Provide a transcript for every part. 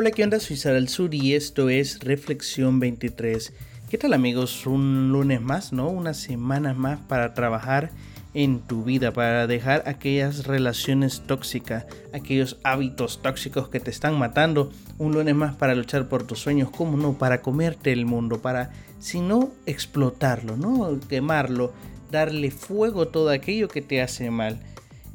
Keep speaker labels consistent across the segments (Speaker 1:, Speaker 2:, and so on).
Speaker 1: Hola, ¿qué onda? Soy Sara Sur y esto es Reflexión 23. ¿Qué tal amigos? Un lunes más, ¿no? Una semana más para trabajar en tu vida, para dejar aquellas relaciones tóxicas, aquellos hábitos tóxicos que te están matando. Un lunes más para luchar por tus sueños, ¿cómo no? Para comerte el mundo, para, si no, explotarlo, ¿no? Quemarlo, darle fuego a todo aquello que te hace mal.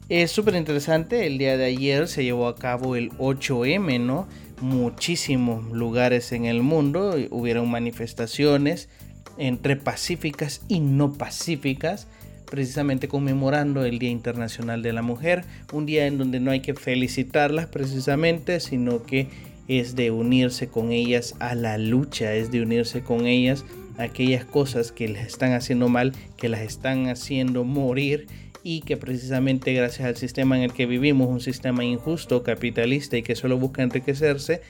Speaker 1: Es súper interesante, el día de ayer se llevó a cabo el 8M, ¿no? Muchísimos lugares en el mundo hubieron manifestaciones entre pacíficas y no pacíficas, precisamente conmemorando el Día Internacional de la Mujer, un día en donde no hay que felicitarlas precisamente, sino que es de unirse con ellas a la lucha, es de unirse con ellas a aquellas cosas que les están haciendo mal, que las están haciendo morir y que precisamente gracias al sistema en el que vivimos, un sistema injusto, capitalista y que solo busca enriquecerse,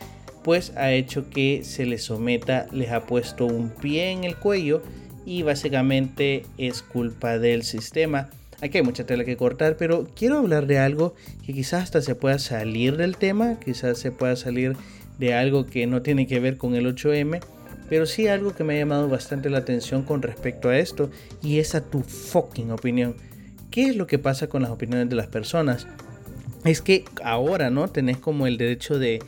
Speaker 1: pues ha hecho que se les someta, les ha puesto un pie en el cuello y básicamente es culpa del sistema. Aquí hay mucha tela que cortar, pero quiero hablar de algo que quizás hasta se pueda salir del tema, quizás se pueda salir de algo que no tiene que ver con el 8M, pero sí algo que me ha llamado bastante la atención con respecto a esto y es a tu fucking opinión. ¿Qué es lo que pasa con las opiniones de las personas? Es que ahora, ¿no? Tenés como el derecho de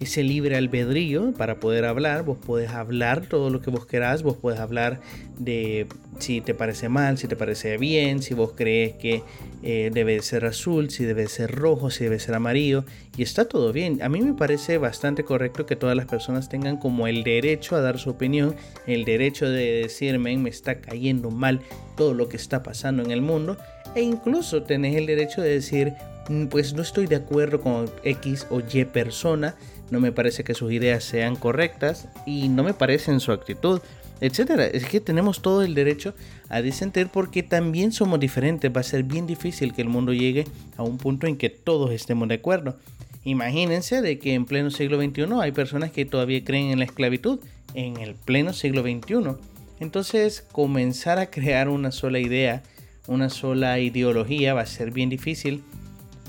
Speaker 1: ese libre albedrío para poder hablar. Vos podés hablar todo lo que vos querás. Vos podés hablar de si te parece mal, si te parece bien, si vos crees que eh, debe ser azul, si debe ser rojo, si debe ser amarillo. Y está todo bien. A mí me parece bastante correcto que todas las personas tengan como el derecho a dar su opinión, el derecho de decirme me está cayendo mal todo lo que está pasando en el mundo. E incluso tenés el derecho de decir, mm, pues no estoy de acuerdo con X o Y persona, no me parece que sus ideas sean correctas y no me parece en su actitud, etcétera. Es que tenemos todo el derecho a disentir porque también somos diferentes. Va a ser bien difícil que el mundo llegue a un punto en que todos estemos de acuerdo. Imagínense de que en pleno siglo XXI hay personas que todavía creen en la esclavitud, en el pleno siglo XXI. Entonces, comenzar a crear una sola idea, una sola ideología va a ser bien difícil,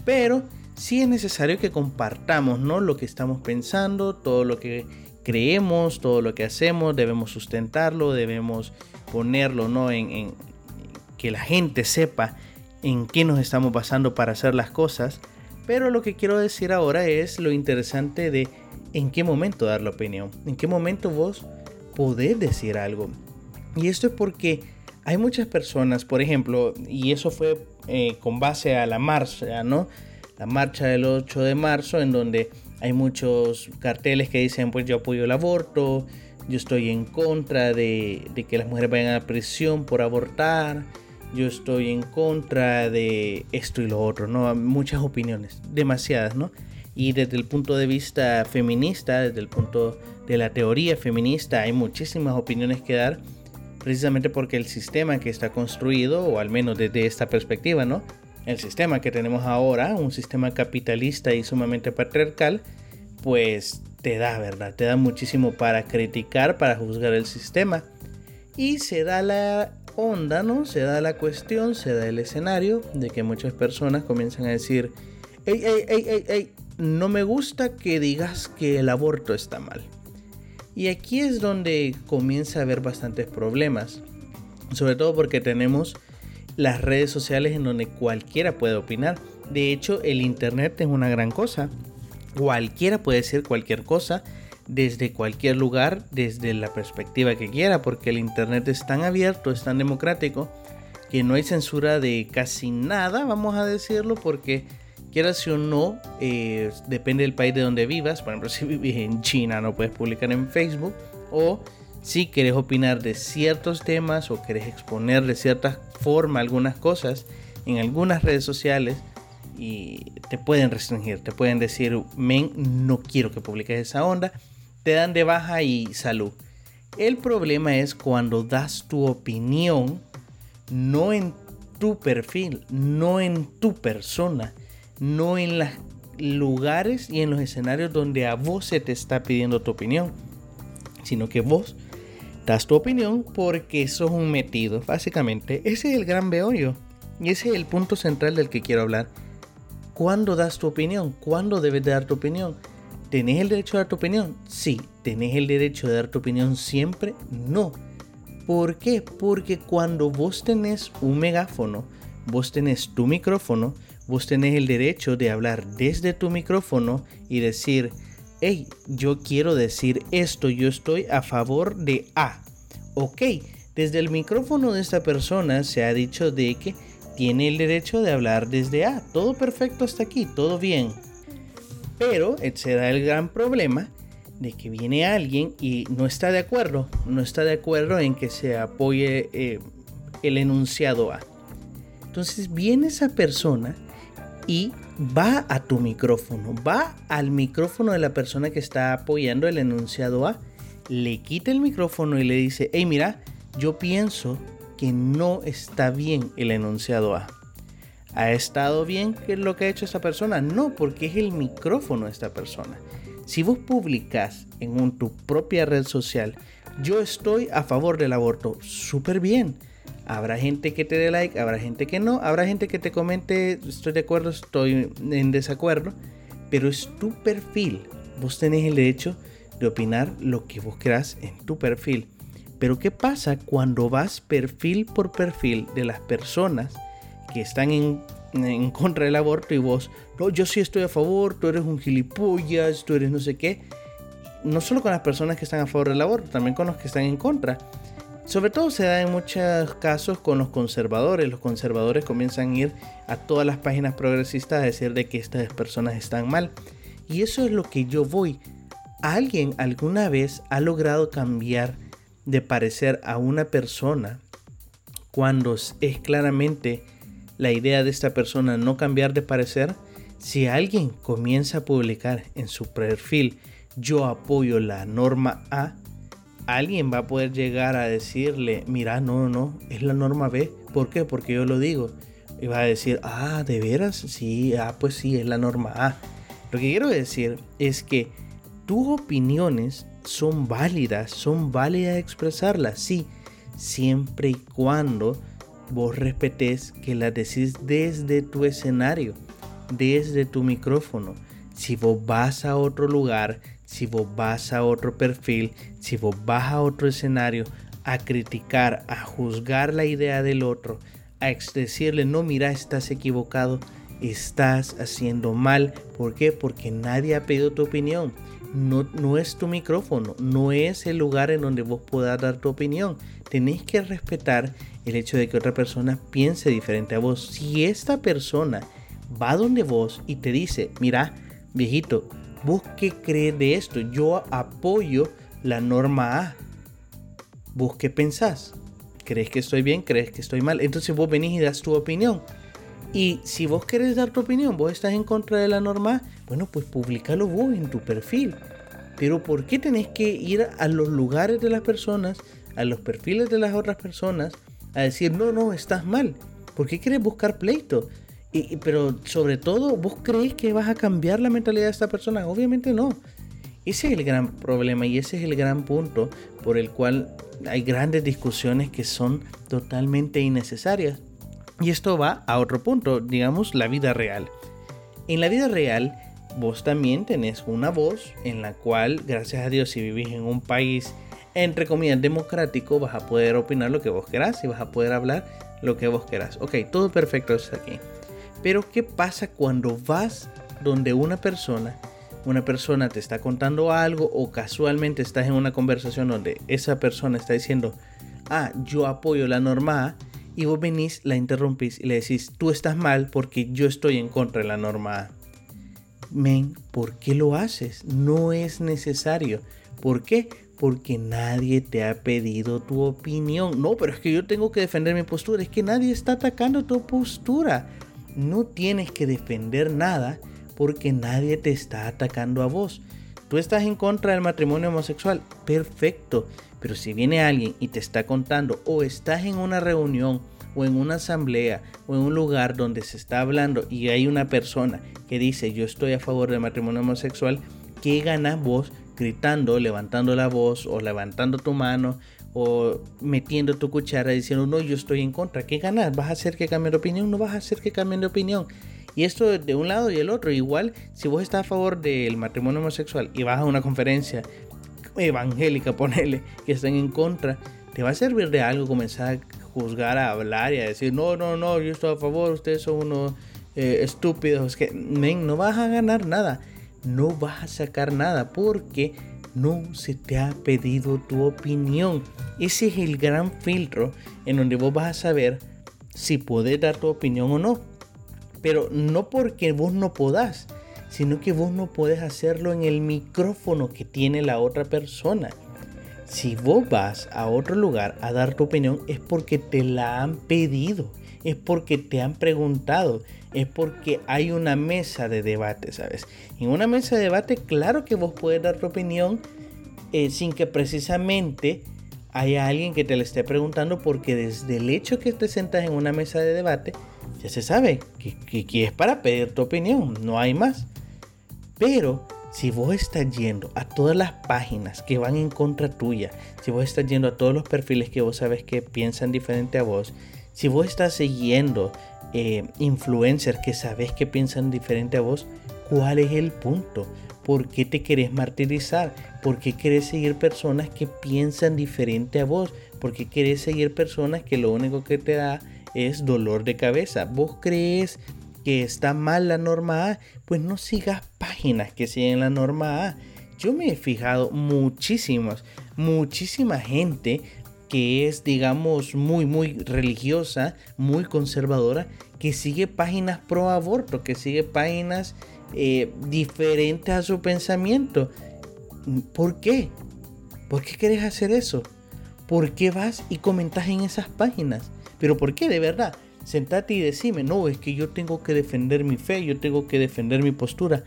Speaker 1: pero sí es necesario que compartamos ¿no? lo que estamos pensando, todo lo que creemos, todo lo que hacemos, debemos sustentarlo, debemos ponerlo ¿no? en, en que la gente sepa en qué nos estamos basando para hacer las cosas. Pero lo que quiero decir ahora es lo interesante de en qué momento dar la opinión, en qué momento vos podés decir algo. Y esto es porque hay muchas personas, por ejemplo, y eso fue eh, con base a la marcha, ¿no? La marcha del 8 de marzo, en donde hay muchos carteles que dicen, pues yo apoyo el aborto, yo estoy en contra de, de que las mujeres vayan a prisión por abortar, yo estoy en contra de esto y lo otro, ¿no? Muchas opiniones, demasiadas, ¿no? Y desde el punto de vista feminista, desde el punto de la teoría feminista, hay muchísimas opiniones que dar precisamente porque el sistema que está construido, o al menos desde esta perspectiva, ¿no? El sistema que tenemos ahora, un sistema capitalista y sumamente patriarcal, pues te da, ¿verdad? Te da muchísimo para criticar, para juzgar el sistema. Y se da la onda, ¿no? Se da la cuestión, se da el escenario de que muchas personas comienzan a decir, ey, ey, ey, ey, ey, no me gusta que digas que el aborto está mal. Y aquí es donde comienza a haber bastantes problemas. Sobre todo porque tenemos las redes sociales en donde cualquiera puede opinar. De hecho, el Internet es una gran cosa. Cualquiera puede decir cualquier cosa desde cualquier lugar, desde la perspectiva que quiera, porque el Internet es tan abierto, es tan democrático, que no hay censura de casi nada, vamos a decirlo, porque quieras o no, eh, depende del país de donde vivas. Por ejemplo, si vives en China no puedes publicar en Facebook. O si quieres opinar de ciertos temas o quieres exponer de cierta forma algunas cosas en algunas redes sociales y te pueden restringir, te pueden decir, men, no quiero que publiques esa onda, te dan de baja y salud. El problema es cuando das tu opinión, no en tu perfil, no en tu persona, no en los lugares y en los escenarios donde a vos se te está pidiendo tu opinión, sino que vos das tu opinión porque sos un metido, básicamente. Ese es el gran beollo y ese es el punto central del que quiero hablar. ¿Cuándo das tu opinión? ¿Cuándo debes dar tu opinión? ¿Tenés el derecho de dar tu opinión? Sí. ¿Tenés el derecho de dar tu opinión siempre? No. ¿Por qué? Porque cuando vos tenés un megáfono, vos tenés tu micrófono, vos tenés el derecho de hablar desde tu micrófono y decir, hey, yo quiero decir esto, yo estoy a favor de A. Ok, desde el micrófono de esta persona se ha dicho de que tiene el derecho de hablar desde A. Todo perfecto hasta aquí, todo bien. Pero ese da el gran problema de que viene alguien y no está de acuerdo, no está de acuerdo en que se apoye eh, el enunciado A. Entonces viene esa persona y va a tu micrófono, va al micrófono de la persona que está apoyando el enunciado A, le quita el micrófono y le dice, hey mira, yo pienso que no está bien el enunciado A. ¿Ha estado bien lo que ha hecho esa persona? No, porque es el micrófono de esta persona. Si vos publicas en tu propia red social, yo estoy a favor del aborto, súper bien. Habrá gente que te dé like, habrá gente que no, habrá gente que te comente, estoy de acuerdo, estoy en desacuerdo, pero es tu perfil. Vos tenés el derecho de opinar lo que vos querás en tu perfil. Pero ¿qué pasa cuando vas perfil por perfil de las personas que están en, en contra del aborto y vos, no, yo sí estoy a favor, tú eres un gilipollas, tú eres no sé qué? No solo con las personas que están a favor del aborto, también con los que están en contra. Sobre todo se da en muchos casos con los conservadores. Los conservadores comienzan a ir a todas las páginas progresistas a decir de que estas personas están mal. Y eso es lo que yo voy. ¿Alguien alguna vez ha logrado cambiar de parecer a una persona cuando es claramente la idea de esta persona no cambiar de parecer? Si alguien comienza a publicar en su perfil yo apoyo la norma A, alguien va a poder llegar a decirle, mira, no, no, es la norma B. ¿Por qué? Porque yo lo digo. Y va a decir, ah, ¿de veras? Sí, ah, pues sí, es la norma A. Lo que quiero decir es que tus opiniones son válidas, son válidas expresarlas, sí, siempre y cuando vos respetes que las decís desde tu escenario, desde tu micrófono. Si vos vas a otro lugar, si vos vas a otro perfil, si vos vas a otro escenario a criticar, a juzgar la idea del otro, a decirle, no, mira, estás equivocado, estás haciendo mal. ¿Por qué? Porque nadie ha pedido tu opinión. No, no es tu micrófono, no es el lugar en donde vos puedas dar tu opinión. Tenés que respetar el hecho de que otra persona piense diferente a vos. Si esta persona va donde vos y te dice, mira, viejito, ¿Vos qué crees de esto? Yo apoyo la norma A. ¿Vos qué pensás? ¿Crees que estoy bien? ¿Crees que estoy mal? Entonces vos venís y das tu opinión. Y si vos querés dar tu opinión, vos estás en contra de la norma bueno, pues publicalo vos en tu perfil. Pero ¿por qué tenés que ir a los lugares de las personas, a los perfiles de las otras personas, a decir, no, no, estás mal? ¿Por qué quieres buscar pleito? Pero sobre todo, ¿vos crees que vas a cambiar la mentalidad de esta persona? Obviamente no. Ese es el gran problema y ese es el gran punto por el cual hay grandes discusiones que son totalmente innecesarias. Y esto va a otro punto, digamos la vida real. En la vida real, vos también tenés una voz en la cual, gracias a Dios, si vivís en un país entre comillas democrático, vas a poder opinar lo que vos querás y vas a poder hablar lo que vos querás. Ok, todo perfecto es aquí. Pero ¿qué pasa cuando vas donde una persona, una persona te está contando algo o casualmente estás en una conversación donde esa persona está diciendo, ah, yo apoyo la norma A, y vos venís, la interrumpís y le decís, tú estás mal porque yo estoy en contra de la norma A. Men, ¿por qué lo haces? No es necesario. ¿Por qué? Porque nadie te ha pedido tu opinión. No, pero es que yo tengo que defender mi postura. Es que nadie está atacando tu postura no tienes que defender nada porque nadie te está atacando a vos. Tú estás en contra del matrimonio homosexual, perfecto, pero si viene alguien y te está contando o estás en una reunión o en una asamblea o en un lugar donde se está hablando y hay una persona que dice yo estoy a favor del matrimonio homosexual, ¿qué ganas vos gritando, levantando la voz o levantando tu mano o metiendo tu cuchara diciendo no, yo estoy en contra. ¿Qué ganas? ¿Vas a hacer que cambien de opinión? No vas a hacer que cambien de opinión. Y esto de un lado y el otro. Igual, si vos estás a favor del matrimonio homosexual y vas a una conferencia evangélica, ponele, que estén en contra, te va a servir de algo comenzar a juzgar, a hablar y a decir, no, no, no, yo estoy a favor, ustedes son unos eh, estúpidos. Que, no vas a ganar nada. No vas a sacar nada porque no se te ha pedido tu opinión. Ese es el gran filtro en donde vos vas a saber si puedes dar tu opinión o no. Pero no porque vos no podás, sino que vos no puedes hacerlo en el micrófono que tiene la otra persona. Si vos vas a otro lugar a dar tu opinión es porque te la han pedido, es porque te han preguntado, es porque hay una mesa de debate, ¿sabes? En una mesa de debate, claro que vos puedes dar tu opinión eh, sin que precisamente haya alguien que te le esté preguntando, porque desde el hecho que te sentas en una mesa de debate, ya se sabe que, que, es para pedir tu opinión, no hay más. Pero si vos estás yendo a todas las páginas que van en contra tuya, si vos estás yendo a todos los perfiles que vos sabes que piensan diferente a vos, si vos estás siguiendo eh, influencers que sabes que piensan diferente a vos, ¿cuál es el punto? ¿Por qué te querés martirizar? ¿Por qué querés seguir personas que piensan diferente a vos? ¿Por qué querés seguir personas que lo único que te da es dolor de cabeza? ¿Vos crees que está mal la norma A? Pues no sigas páginas que siguen la norma A. Yo me he fijado muchísimas, muchísima gente que es, digamos, muy, muy religiosa, muy conservadora, que sigue páginas pro aborto, que sigue páginas eh, diferentes a su pensamiento. ¿Por qué? ¿Por qué quieres hacer eso? ¿Por qué vas y comentas en esas páginas? Pero ¿por qué de verdad? Sentate y decime, no, es que yo tengo que defender mi fe, yo tengo que defender mi postura.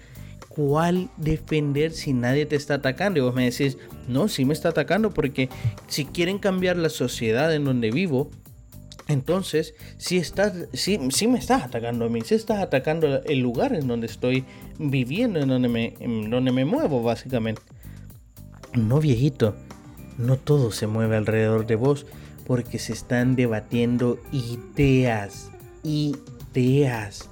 Speaker 1: ¿Cuál defender si nadie te está atacando? Y vos me decís, no, sí me está atacando porque si quieren cambiar la sociedad en donde vivo, entonces, si estás, me estás atacando a mí, si estás atacando el lugar en donde estoy viviendo, en donde me, en donde me muevo, básicamente. No, viejito, no todo se mueve alrededor de vos, porque se están debatiendo ideas, ideas.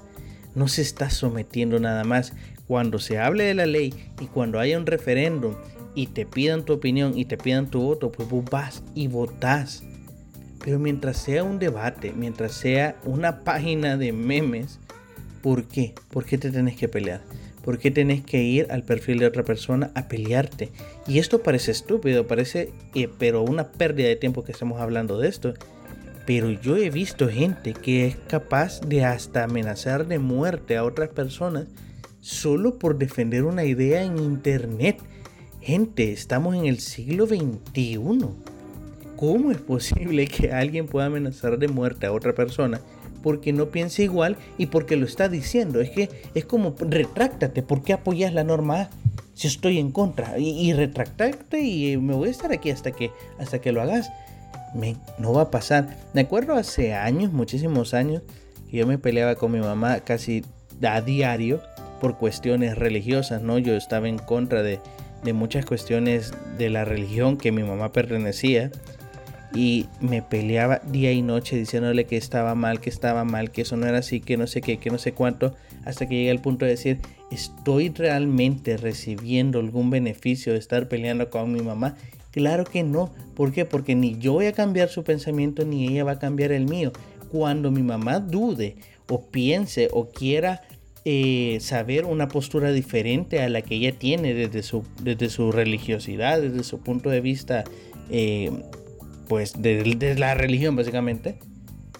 Speaker 1: No se está sometiendo nada más. Cuando se hable de la ley y cuando haya un referéndum y te pidan tu opinión y te pidan tu voto, pues vos vas y votás pero mientras sea un debate, mientras sea una página de memes, ¿por qué? ¿Por qué te tenés que pelear? ¿Por qué tenés que ir al perfil de otra persona a pelearte? Y esto parece estúpido, parece, eh, pero una pérdida de tiempo que estemos hablando de esto. Pero yo he visto gente que es capaz de hasta amenazar de muerte a otras personas solo por defender una idea en internet. Gente, estamos en el siglo XXI. ¿Cómo es posible que alguien pueda amenazar de muerte a otra persona porque no piensa igual y porque lo está diciendo? Es que es como retráctate, ¿por qué apoyas la norma A? Si estoy en contra y, y retractarte y me voy a estar aquí hasta que, hasta que lo hagas. Me, no va a pasar. Me acuerdo hace años, muchísimos años, que yo me peleaba con mi mamá casi a diario por cuestiones religiosas, ¿no? Yo estaba en contra de, de muchas cuestiones de la religión que mi mamá pertenecía y me peleaba día y noche diciéndole que estaba mal, que estaba mal, que eso no era así, que no sé qué, que no sé cuánto, hasta que llegué al punto de decir, ¿estoy realmente recibiendo algún beneficio de estar peleando con mi mamá? Claro que no. ¿Por qué? Porque ni yo voy a cambiar su pensamiento ni ella va a cambiar el mío. Cuando mi mamá dude o piense o quiera eh, saber una postura diferente a la que ella tiene desde su, desde su religiosidad, desde su punto de vista eh, pues de, la religión básicamente,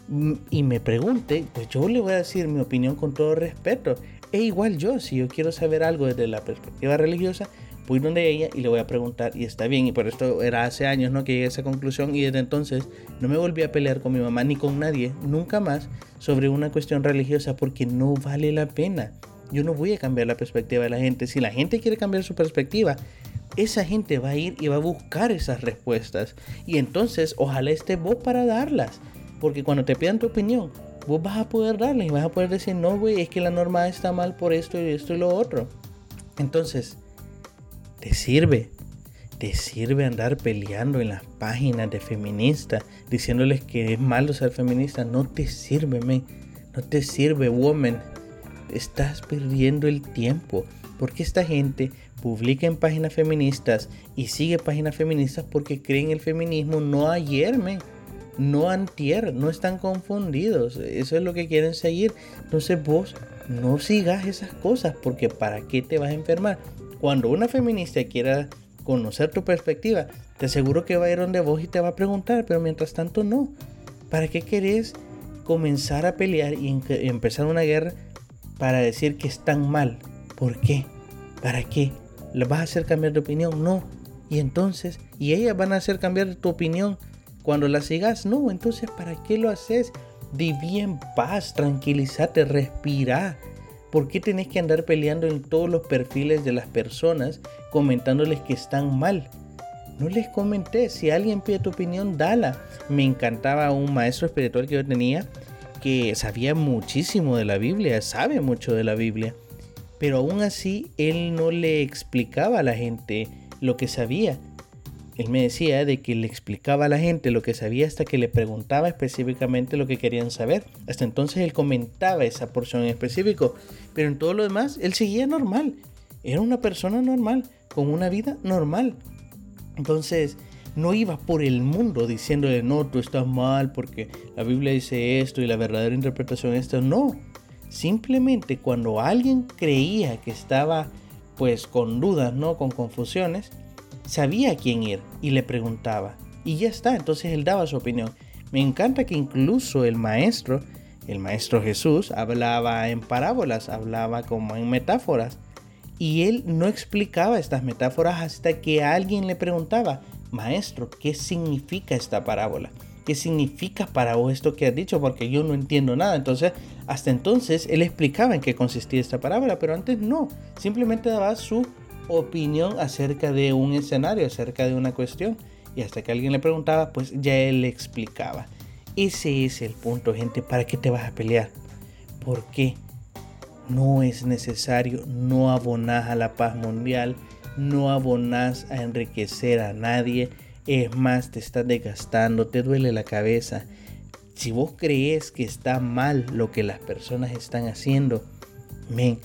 Speaker 1: mm, y me pregunte, pues yo le voy a decir mi opinión con todo respeto. E igual yo, si yo quiero saber algo desde la perspectiva religiosa, voy donde ella y le voy a preguntar y está bien. Y por esto era hace años ¿no? que llegué a esa conclusión y desde entonces no me volví a pelear con mi mamá ni con nadie, nunca más, sobre una cuestión religiosa porque no vale la pena. Yo no voy a cambiar la perspectiva de la gente. Si la gente quiere cambiar su perspectiva, esa gente va a ir y va a buscar esas respuestas. Y entonces, ojalá esté vos para darlas. Porque cuando te pidan tu opinión, vos vas a poder darles y vas a poder decir, no, güey, es que la norma está mal por esto y esto y lo otro. Entonces, te sirve. Te sirve andar peleando en las páginas de feministas, diciéndoles que es malo ser feminista. No te sirve, men. No te sirve, woman. estás perdiendo el tiempo. Porque esta gente publica en páginas feministas y sigue páginas feministas porque creen el feminismo no ayer, no antier, no están confundidos. Eso es lo que quieren seguir. Entonces vos no sigas esas cosas porque ¿para qué te vas a enfermar? Cuando una feminista quiera conocer tu perspectiva, te aseguro que va a ir donde vos y te va a preguntar, pero mientras tanto no. ¿Para qué querés comenzar a pelear y empezar una guerra para decir que están mal? ¿Por qué? ¿Para qué? ¿Le vas a hacer cambiar de opinión? No. Y entonces, ¿y ellas van a hacer cambiar tu opinión cuando la sigas? No. Entonces, ¿para qué lo haces? Viví en paz, tranquilízate, respira. ¿Por qué tenés que andar peleando en todos los perfiles de las personas comentándoles que están mal? No les comenté, si alguien pide tu opinión, dala. Me encantaba un maestro espiritual que yo tenía que sabía muchísimo de la Biblia, sabe mucho de la Biblia, pero aún así él no le explicaba a la gente lo que sabía. Él me decía de que le explicaba a la gente lo que sabía hasta que le preguntaba específicamente lo que querían saber. Hasta entonces él comentaba esa porción en específico, pero en todo lo demás él seguía normal. Era una persona normal, con una vida normal. Entonces no iba por el mundo diciéndole, no, tú estás mal porque la Biblia dice esto y la verdadera interpretación es esto. No, simplemente cuando alguien creía que estaba pues con dudas, ¿no? Con confusiones, sabía a quién ir y le preguntaba. Y ya está, entonces él daba su opinión. Me encanta que incluso el maestro, el maestro Jesús, hablaba en parábolas, hablaba como en metáforas. Y él no explicaba estas metáforas hasta que alguien le preguntaba, maestro, ¿qué significa esta parábola? ¿Qué significa para vos esto que has dicho? Porque yo no entiendo nada. Entonces, hasta entonces él explicaba en qué consistía esta parábola, pero antes no. Simplemente daba su opinión acerca de un escenario, acerca de una cuestión. Y hasta que alguien le preguntaba, pues ya él le explicaba. Ese es el punto, gente. ¿Para qué te vas a pelear? ¿Por qué? No es necesario, no abonás a la paz mundial, no abonás a enriquecer a nadie. Es más, te estás desgastando, te duele la cabeza. Si vos crees que está mal lo que las personas están haciendo, men,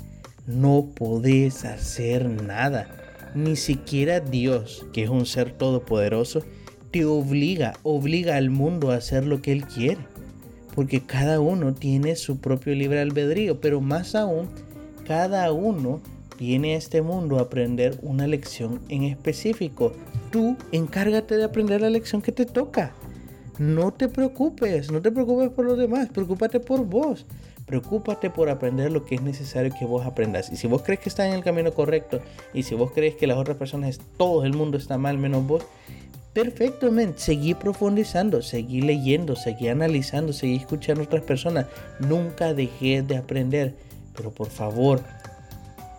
Speaker 1: no podés hacer nada. Ni siquiera Dios, que es un ser todopoderoso, te obliga, obliga al mundo a hacer lo que Él quiere. Porque cada uno tiene su propio libre albedrío, pero más aún, cada uno viene a este mundo a aprender una lección en específico. Tú encárgate de aprender la lección que te toca. No te preocupes, no te preocupes por los demás, preocúpate por vos. Preocúpate por aprender lo que es necesario que vos aprendas. Y si vos crees que estás en el camino correcto y si vos crees que las otras personas, todo el mundo está mal menos vos, perfectamente, seguí profundizando, seguí leyendo, seguí analizando, seguí escuchando a otras personas. Nunca dejes de aprender. Pero por favor,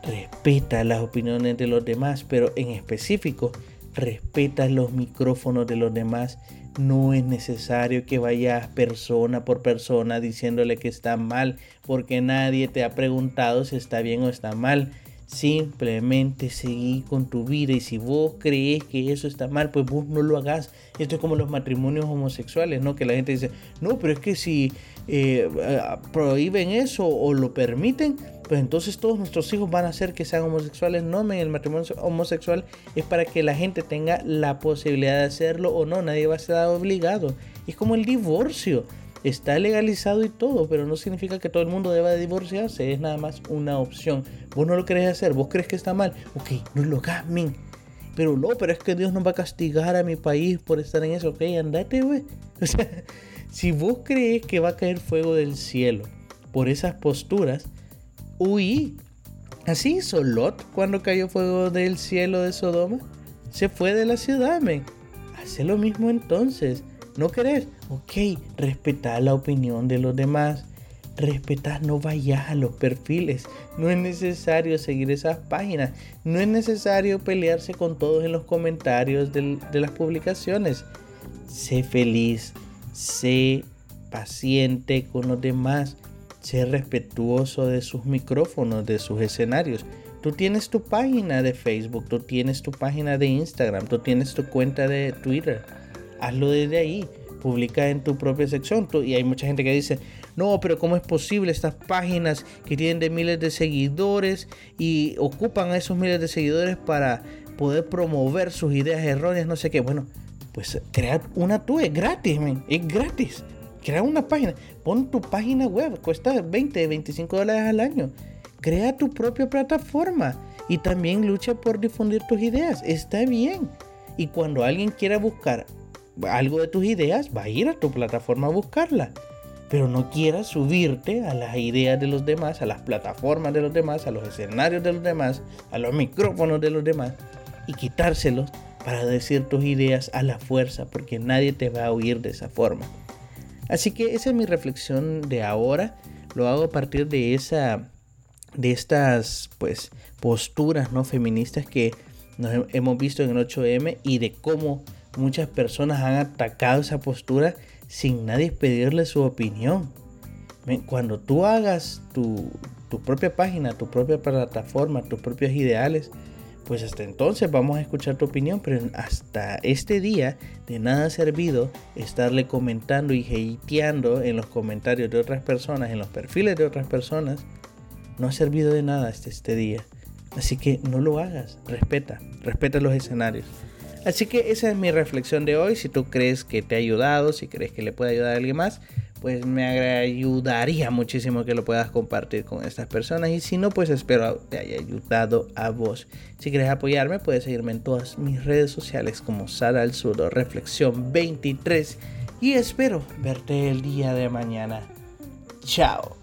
Speaker 1: respeta las opiniones de los demás, pero en específico, respeta los micrófonos de los demás no es necesario que vayas persona por persona diciéndole que está mal, porque nadie te ha preguntado si está bien o está mal. Simplemente seguí con tu vida y si vos crees que eso está mal, pues vos no lo hagas. Esto es como los matrimonios homosexuales, ¿no? Que la gente dice, no, pero es que si eh, prohíben eso o lo permiten, pues entonces todos nuestros hijos van a ser que sean homosexuales. No, el matrimonio homosexual es para que la gente tenga la posibilidad de hacerlo o no. Nadie va a ser obligado. Es como el divorcio. Está legalizado y todo, pero no significa que todo el mundo deba de divorciarse. Es nada más una opción. Vos no lo querés hacer, vos crees que está mal. Ok, no lo hagas, Pero no, pero es que Dios nos va a castigar a mi país por estar en eso. Ok, andate, güey. O sea, si vos crees que va a caer fuego del cielo por esas posturas, huí. Así hizo Lot cuando cayó fuego del cielo de Sodoma. Se fue de la ciudad, men. Hace lo mismo entonces. ¿No querés? Ok, respetá la opinión de los demás. Respetá, no vayas a los perfiles. No es necesario seguir esas páginas. No es necesario pelearse con todos en los comentarios de las publicaciones. Sé feliz. Sé paciente con los demás. Ser respetuoso de sus micrófonos, de sus escenarios. Tú tienes tu página de Facebook, tú tienes tu página de Instagram, tú tienes tu cuenta de Twitter. Hazlo desde ahí. Publica en tu propia sección. y hay mucha gente que dice, no, pero ¿cómo es posible estas páginas que tienen de miles de seguidores y ocupan a esos miles de seguidores para poder promover sus ideas erróneas, no sé qué? Bueno, pues crea una tú, es gratis, es gratis. Crea una página, pon tu página web, cuesta 20, 25 dólares al año. Crea tu propia plataforma y también lucha por difundir tus ideas. Está bien. Y cuando alguien quiera buscar algo de tus ideas, va a ir a tu plataforma a buscarla. Pero no quieras subirte a las ideas de los demás, a las plataformas de los demás, a los escenarios de los demás, a los micrófonos de los demás y quitárselos para decir tus ideas a la fuerza, porque nadie te va a oír de esa forma. Así que esa es mi reflexión de ahora. Lo hago a partir de esa de estas pues posturas no feministas que hemos visto en el 8M y de cómo muchas personas han atacado esa postura sin nadie pedirle su opinión. Cuando tú hagas tu, propia página, tu propia plataforma, tus propios ideales, pues hasta entonces vamos a escuchar tu opinión, pero hasta este día de nada ha servido estarle comentando y hateando en los comentarios de otras personas, en los perfiles de otras personas. No ha servido de nada hasta este día. Así que no lo hagas, respeta, respeta los escenarios. Así que esa es mi reflexión de hoy. Si tú crees que te ha ayudado, si crees que le puede ayudar a alguien más, pues me ayudaría muchísimo que lo puedas compartir con estas personas. Y si no, pues espero te haya ayudado a vos. Si quieres apoyarme, puedes seguirme en todas mis redes sociales como Sara al Sur Reflexión 23. Y espero verte el día de mañana. Chao.